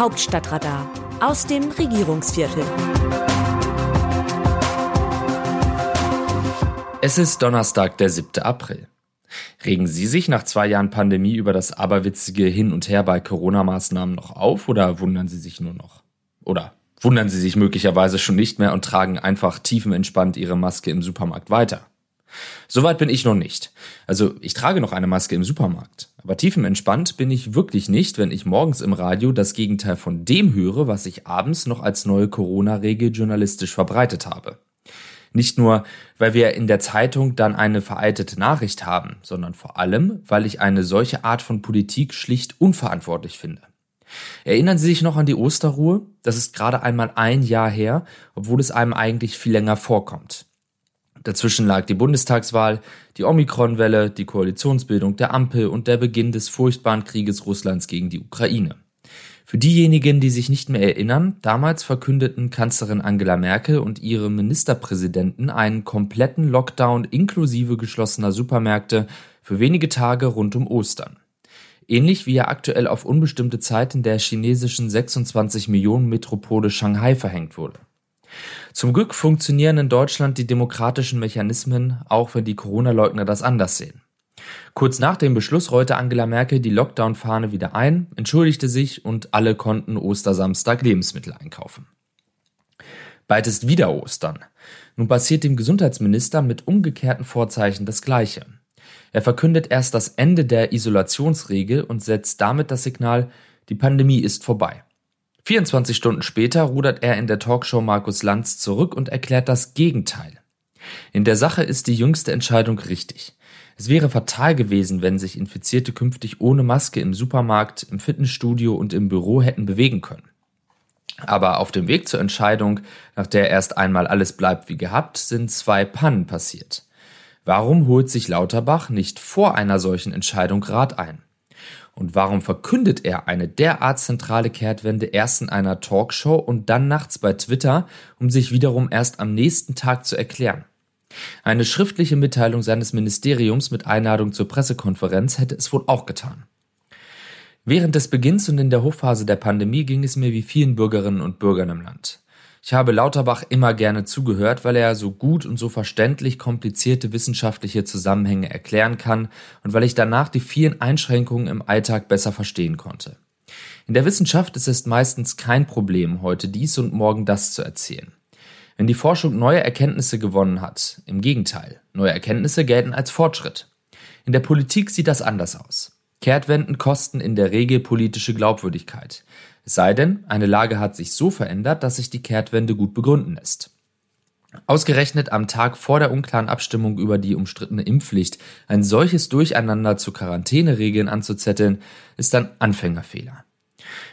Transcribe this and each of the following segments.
Hauptstadtradar aus dem Regierungsviertel. Es ist Donnerstag, der 7. April. Regen Sie sich nach zwei Jahren Pandemie über das aberwitzige Hin und Her bei Corona-Maßnahmen noch auf oder wundern Sie sich nur noch? Oder wundern Sie sich möglicherweise schon nicht mehr und tragen einfach tiefenentspannt Ihre Maske im Supermarkt weiter? Soweit bin ich noch nicht. Also ich trage noch eine Maske im Supermarkt. Aber tiefenentspannt bin ich wirklich nicht, wenn ich morgens im Radio das Gegenteil von dem höre, was ich abends noch als neue Corona-Regel journalistisch verbreitet habe. Nicht nur, weil wir in der Zeitung dann eine veraltete Nachricht haben, sondern vor allem, weil ich eine solche Art von Politik schlicht unverantwortlich finde. Erinnern Sie sich noch an die Osterruhe? Das ist gerade einmal ein Jahr her, obwohl es einem eigentlich viel länger vorkommt. Dazwischen lag die Bundestagswahl, die Omikron-Welle, die Koalitionsbildung der Ampel und der Beginn des furchtbaren Krieges Russlands gegen die Ukraine. Für diejenigen, die sich nicht mehr erinnern, damals verkündeten Kanzlerin Angela Merkel und ihre Ministerpräsidenten einen kompletten Lockdown inklusive geschlossener Supermärkte für wenige Tage rund um Ostern. Ähnlich wie er aktuell auf unbestimmte Zeit in der chinesischen 26 Millionen Metropole Shanghai verhängt wurde. Zum Glück funktionieren in Deutschland die demokratischen Mechanismen, auch wenn die Corona-Leugner das anders sehen. Kurz nach dem Beschluss rollte Angela Merkel die Lockdown-Fahne wieder ein, entschuldigte sich und alle konnten Ostersamstag Lebensmittel einkaufen. Bald ist wieder Ostern. Nun passiert dem Gesundheitsminister mit umgekehrten Vorzeichen das Gleiche. Er verkündet erst das Ende der Isolationsregel und setzt damit das Signal, die Pandemie ist vorbei. 24 Stunden später rudert er in der Talkshow Markus Lanz zurück und erklärt das Gegenteil. In der Sache ist die jüngste Entscheidung richtig. Es wäre fatal gewesen, wenn sich Infizierte künftig ohne Maske im Supermarkt, im Fitnessstudio und im Büro hätten bewegen können. Aber auf dem Weg zur Entscheidung, nach der erst einmal alles bleibt wie gehabt, sind zwei Pannen passiert. Warum holt sich Lauterbach nicht vor einer solchen Entscheidung Rat ein? Und warum verkündet er eine derart zentrale Kehrtwende erst in einer Talkshow und dann nachts bei Twitter, um sich wiederum erst am nächsten Tag zu erklären? Eine schriftliche Mitteilung seines Ministeriums mit Einladung zur Pressekonferenz hätte es wohl auch getan. Während des Beginns und in der Hochphase der Pandemie ging es mir wie vielen Bürgerinnen und Bürgern im Land. Ich habe Lauterbach immer gerne zugehört, weil er so gut und so verständlich komplizierte wissenschaftliche Zusammenhänge erklären kann und weil ich danach die vielen Einschränkungen im Alltag besser verstehen konnte. In der Wissenschaft ist es meistens kein Problem, heute dies und morgen das zu erzählen. Wenn die Forschung neue Erkenntnisse gewonnen hat, im Gegenteil, neue Erkenntnisse gelten als Fortschritt. In der Politik sieht das anders aus. Kehrtwenden kosten in der Regel politische Glaubwürdigkeit. Es sei denn, eine Lage hat sich so verändert, dass sich die Kehrtwende gut begründen lässt. Ausgerechnet am Tag vor der unklaren Abstimmung über die umstrittene Impfpflicht ein solches Durcheinander zu Quarantäneregeln anzuzetteln, ist ein Anfängerfehler.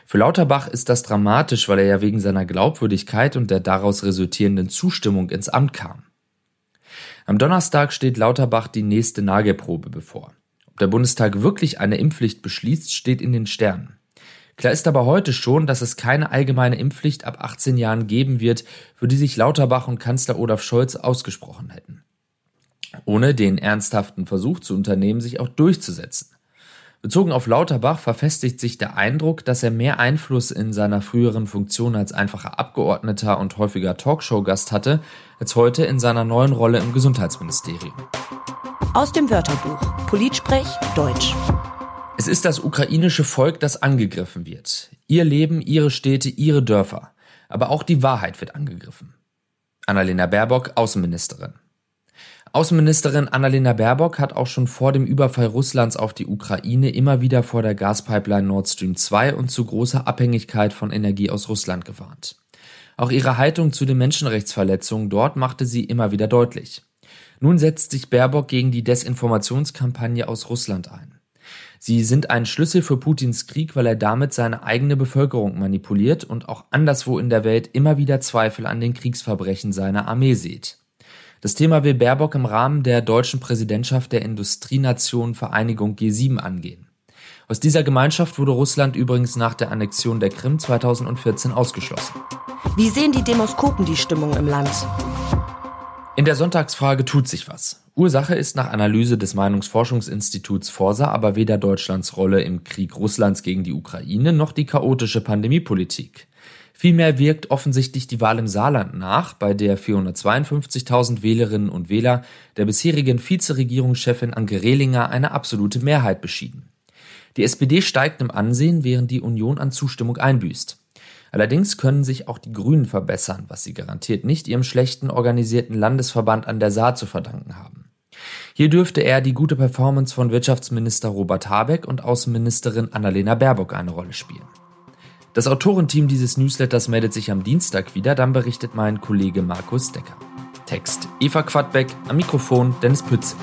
Für Lauterbach ist das dramatisch, weil er ja wegen seiner Glaubwürdigkeit und der daraus resultierenden Zustimmung ins Amt kam. Am Donnerstag steht Lauterbach die nächste Nagelprobe bevor. Der Bundestag wirklich eine Impfpflicht beschließt, steht in den Sternen. Klar ist aber heute schon, dass es keine allgemeine Impfpflicht ab 18 Jahren geben wird, für die sich Lauterbach und Kanzler Olaf Scholz ausgesprochen hätten. Ohne den ernsthaften Versuch zu unternehmen, sich auch durchzusetzen. Bezogen auf Lauterbach verfestigt sich der Eindruck, dass er mehr Einfluss in seiner früheren Funktion als einfacher Abgeordneter und häufiger Talkshow-Gast hatte, als heute in seiner neuen Rolle im Gesundheitsministerium. Aus dem Wörterbuch Politsprech Deutsch. Es ist das ukrainische Volk, das angegriffen wird. Ihr Leben, ihre Städte, ihre Dörfer. Aber auch die Wahrheit wird angegriffen. Annalena Baerbock, Außenministerin. Außenministerin Annalena Baerbock hat auch schon vor dem Überfall Russlands auf die Ukraine immer wieder vor der Gaspipeline Nord Stream 2 und zu großer Abhängigkeit von Energie aus Russland gewarnt. Auch ihre Haltung zu den Menschenrechtsverletzungen dort machte sie immer wieder deutlich. Nun setzt sich Baerbock gegen die Desinformationskampagne aus Russland ein. Sie sind ein Schlüssel für Putins Krieg, weil er damit seine eigene Bevölkerung manipuliert und auch anderswo in der Welt immer wieder Zweifel an den Kriegsverbrechen seiner Armee sieht. Das Thema will Baerbock im Rahmen der deutschen Präsidentschaft der Industrienation Vereinigung G7 angehen. Aus dieser Gemeinschaft wurde Russland übrigens nach der Annexion der Krim 2014 ausgeschlossen. Wie sehen die Demoskopen die Stimmung im Land? In der Sonntagsfrage tut sich was. Ursache ist nach Analyse des Meinungsforschungsinstituts Forsa aber weder Deutschlands Rolle im Krieg Russlands gegen die Ukraine noch die chaotische Pandemiepolitik. Vielmehr wirkt offensichtlich die Wahl im Saarland nach, bei der 452.000 Wählerinnen und Wähler der bisherigen Vizeregierungschefin Anke Rehlinger eine absolute Mehrheit beschieden. Die SPD steigt im Ansehen, während die Union an Zustimmung einbüßt. Allerdings können sich auch die Grünen verbessern, was sie garantiert nicht ihrem schlechten organisierten Landesverband an der Saar zu verdanken haben. Hier dürfte eher die gute Performance von Wirtschaftsminister Robert Habeck und Außenministerin Annalena Baerbock eine Rolle spielen. Das Autorenteam dieses Newsletters meldet sich am Dienstag wieder, dann berichtet mein Kollege Markus Decker. Text Eva Quadbeck, am Mikrofon Dennis Pützig.